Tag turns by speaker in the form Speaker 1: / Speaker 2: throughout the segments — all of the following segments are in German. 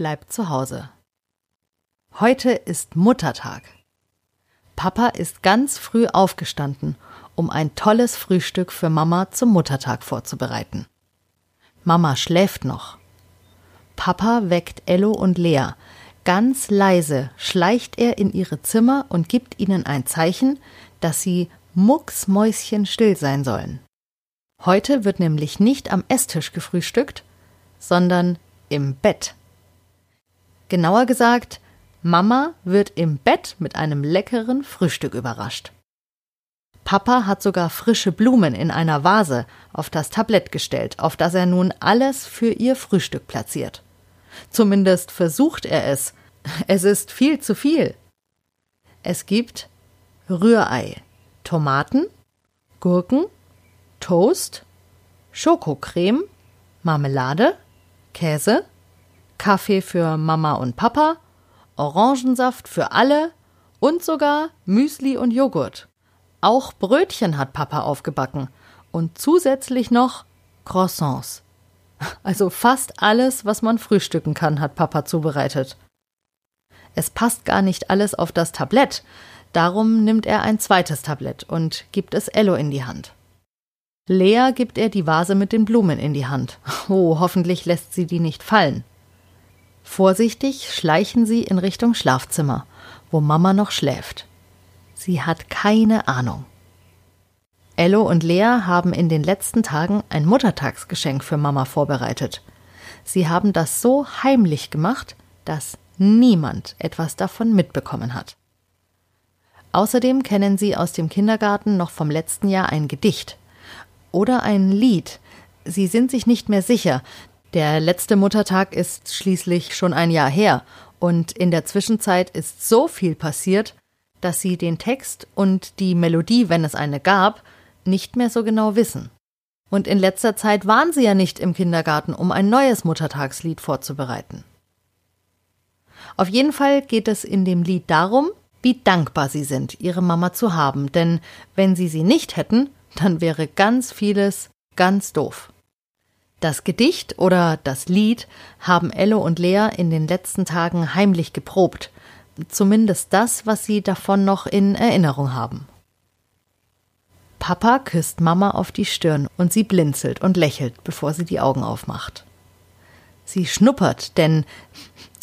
Speaker 1: bleibt zu Hause. Heute ist Muttertag. Papa ist ganz früh aufgestanden, um ein tolles Frühstück für Mama zum Muttertag vorzubereiten. Mama schläft noch. Papa weckt Ello und Lea. Ganz leise schleicht er in ihre Zimmer und gibt ihnen ein Zeichen, dass sie mucksmäuschenstill sein sollen. Heute wird nämlich nicht am Esstisch gefrühstückt, sondern im Bett. Genauer gesagt, Mama wird im Bett mit einem leckeren Frühstück überrascht. Papa hat sogar frische Blumen in einer Vase auf das Tablett gestellt, auf das er nun alles für ihr Frühstück platziert. Zumindest versucht er es. Es ist viel zu viel. Es gibt Rührei, Tomaten, Gurken, Toast, Schokocreme, Marmelade, Käse, Kaffee für Mama und Papa, Orangensaft für alle und sogar Müsli und Joghurt. Auch Brötchen hat Papa aufgebacken und zusätzlich noch Croissants. Also fast alles, was man frühstücken kann, hat Papa zubereitet. Es passt gar nicht alles auf das Tablett, darum nimmt er ein zweites Tablett und gibt es Ello in die Hand. Lea gibt er die Vase mit den Blumen in die Hand. Oh, hoffentlich lässt sie die nicht fallen. Vorsichtig schleichen sie in Richtung Schlafzimmer, wo Mama noch schläft. Sie hat keine Ahnung. Ello und Lea haben in den letzten Tagen ein Muttertagsgeschenk für Mama vorbereitet. Sie haben das so heimlich gemacht, dass niemand etwas davon mitbekommen hat. Außerdem kennen sie aus dem Kindergarten noch vom letzten Jahr ein Gedicht oder ein Lied. Sie sind sich nicht mehr sicher. Der letzte Muttertag ist schließlich schon ein Jahr her, und in der Zwischenzeit ist so viel passiert, dass sie den Text und die Melodie, wenn es eine gab, nicht mehr so genau wissen. Und in letzter Zeit waren sie ja nicht im Kindergarten, um ein neues Muttertagslied vorzubereiten. Auf jeden Fall geht es in dem Lied darum, wie dankbar sie sind, ihre Mama zu haben, denn wenn sie sie nicht hätten, dann wäre ganz vieles ganz doof. Das Gedicht oder das Lied haben Ello und Lea in den letzten Tagen heimlich geprobt, zumindest das, was sie davon noch in Erinnerung haben. Papa küsst Mama auf die Stirn und sie blinzelt und lächelt, bevor sie die Augen aufmacht. Sie schnuppert, denn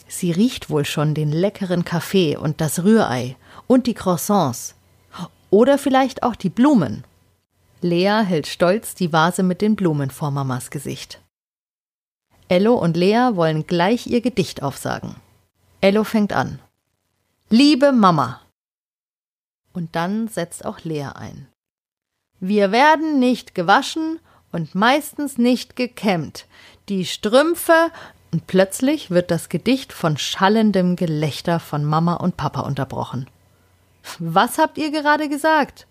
Speaker 1: sie riecht wohl schon den leckeren Kaffee und das Rührei und die Croissants. Oder vielleicht auch die Blumen. Lea hält stolz die Vase mit den Blumen vor Mamas Gesicht. Ello und Lea wollen gleich ihr Gedicht aufsagen. Ello fängt an. Liebe Mama. Und dann setzt auch Lea ein. Wir werden nicht gewaschen und meistens nicht gekämmt. Die Strümpfe und plötzlich wird das Gedicht von schallendem Gelächter von Mama und Papa unterbrochen. Was habt ihr gerade gesagt?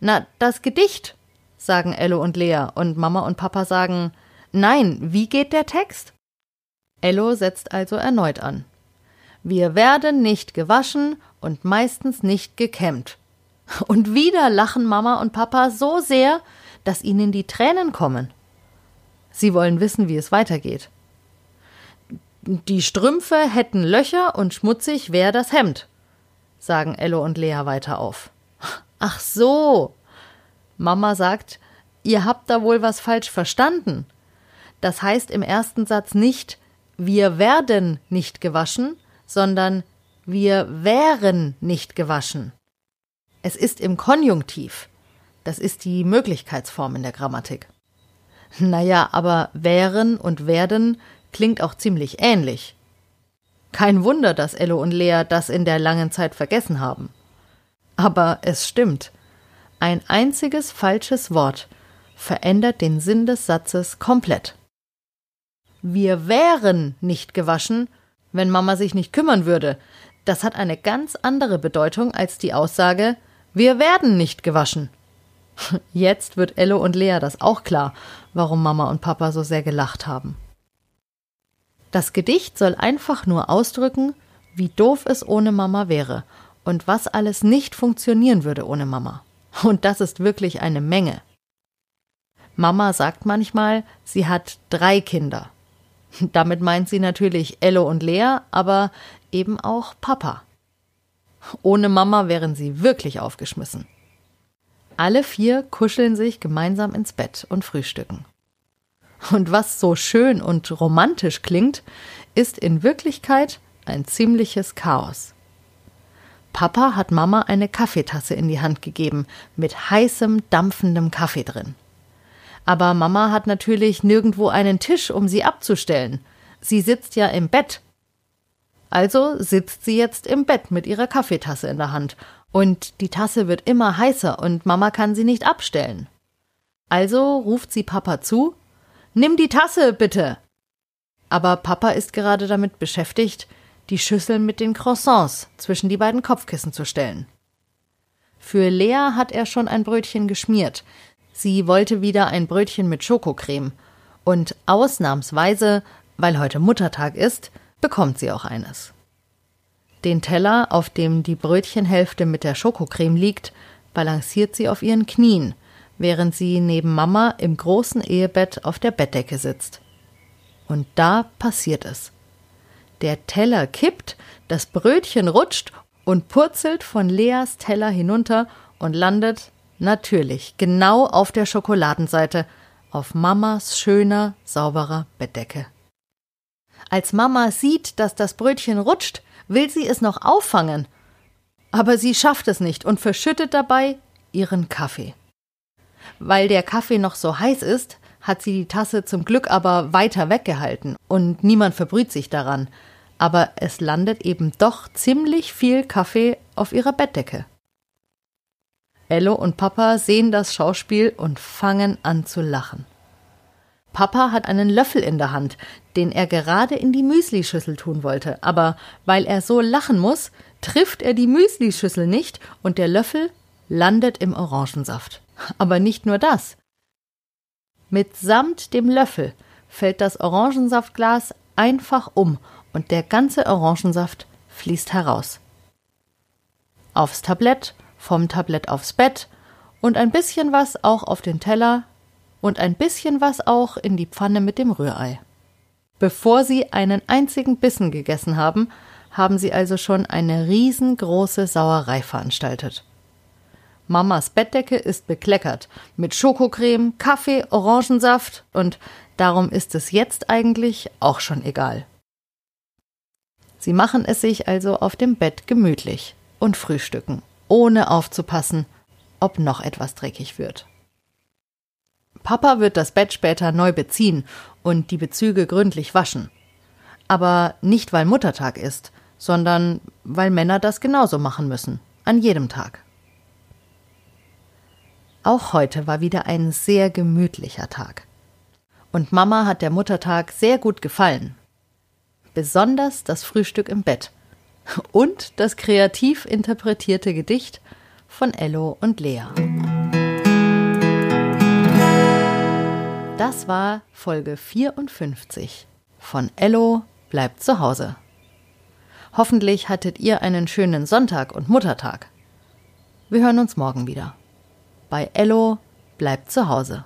Speaker 1: Na, das Gedicht, sagen Ello und Lea, und Mama und Papa sagen Nein, wie geht der Text? Ello setzt also erneut an. Wir werden nicht gewaschen und meistens nicht gekämmt. Und wieder lachen Mama und Papa so sehr, dass ihnen die Tränen kommen. Sie wollen wissen, wie es weitergeht. Die Strümpfe hätten Löcher und schmutzig wäre das Hemd, sagen Ello und Lea weiter auf. Ach so. Mama sagt, ihr habt da wohl was falsch verstanden. Das heißt im ersten Satz nicht, wir werden nicht gewaschen, sondern wir wären nicht gewaschen. Es ist im Konjunktiv. Das ist die Möglichkeitsform in der Grammatik. Naja, aber wären und werden klingt auch ziemlich ähnlich. Kein Wunder, dass Ello und Lea das in der langen Zeit vergessen haben. Aber es stimmt. Ein einziges falsches Wort verändert den Sinn des Satzes komplett. Wir wären nicht gewaschen, wenn Mama sich nicht kümmern würde. Das hat eine ganz andere Bedeutung als die Aussage Wir werden nicht gewaschen. Jetzt wird Ello und Lea das auch klar, warum Mama und Papa so sehr gelacht haben. Das Gedicht soll einfach nur ausdrücken, wie doof es ohne Mama wäre und was alles nicht funktionieren würde ohne Mama. Und das ist wirklich eine Menge. Mama sagt manchmal, sie hat drei Kinder. Damit meint sie natürlich Ello und Lea, aber eben auch Papa. Ohne Mama wären sie wirklich aufgeschmissen. Alle vier kuscheln sich gemeinsam ins Bett und frühstücken. Und was so schön und romantisch klingt, ist in Wirklichkeit ein ziemliches Chaos. Papa hat Mama eine Kaffeetasse in die Hand gegeben mit heißem, dampfendem Kaffee drin. Aber Mama hat natürlich nirgendwo einen Tisch, um sie abzustellen. Sie sitzt ja im Bett. Also sitzt sie jetzt im Bett mit ihrer Kaffeetasse in der Hand. Und die Tasse wird immer heißer und Mama kann sie nicht abstellen. Also ruft sie Papa zu Nimm die Tasse, bitte. Aber Papa ist gerade damit beschäftigt, die Schüssel mit den Croissants zwischen die beiden Kopfkissen zu stellen. Für Lea hat er schon ein Brötchen geschmiert. Sie wollte wieder ein Brötchen mit Schokocreme. Und ausnahmsweise, weil heute Muttertag ist, bekommt sie auch eines. Den Teller, auf dem die Brötchenhälfte mit der Schokocreme liegt, balanciert sie auf ihren Knien, während sie neben Mama im großen Ehebett auf der Bettdecke sitzt. Und da passiert es. Der Teller kippt, das Brötchen rutscht und purzelt von Leas Teller hinunter und landet Natürlich, genau auf der Schokoladenseite, auf Mamas schöner, sauberer Bettdecke. Als Mama sieht, dass das Brötchen rutscht, will sie es noch auffangen. Aber sie schafft es nicht und verschüttet dabei ihren Kaffee. Weil der Kaffee noch so heiß ist, hat sie die Tasse zum Glück aber weiter weggehalten und niemand verbrüht sich daran. Aber es landet eben doch ziemlich viel Kaffee auf ihrer Bettdecke. Ello und Papa sehen das Schauspiel und fangen an zu lachen. Papa hat einen Löffel in der Hand, den er gerade in die Müslischüssel tun wollte, aber weil er so lachen muss, trifft er die Müslischüssel nicht und der Löffel landet im Orangensaft. Aber nicht nur das. Mitsamt dem Löffel fällt das Orangensaftglas einfach um und der ganze Orangensaft fließt heraus. Aufs Tablett vom Tablett aufs Bett und ein bisschen was auch auf den Teller und ein bisschen was auch in die Pfanne mit dem Rührei. Bevor sie einen einzigen Bissen gegessen haben, haben sie also schon eine riesengroße Sauerei veranstaltet. Mamas Bettdecke ist bekleckert mit Schokocreme, Kaffee, Orangensaft und darum ist es jetzt eigentlich auch schon egal. Sie machen es sich also auf dem Bett gemütlich und frühstücken ohne aufzupassen, ob noch etwas dreckig wird. Papa wird das Bett später neu beziehen und die Bezüge gründlich waschen. Aber nicht weil Muttertag ist, sondern weil Männer das genauso machen müssen, an jedem Tag. Auch heute war wieder ein sehr gemütlicher Tag. Und Mama hat der Muttertag sehr gut gefallen. Besonders das Frühstück im Bett und das kreativ interpretierte Gedicht von Ello und Lea. Das war Folge 54 von Ello bleibt zu Hause. Hoffentlich hattet ihr einen schönen Sonntag und Muttertag. Wir hören uns morgen wieder. Bei Ello bleibt zu Hause.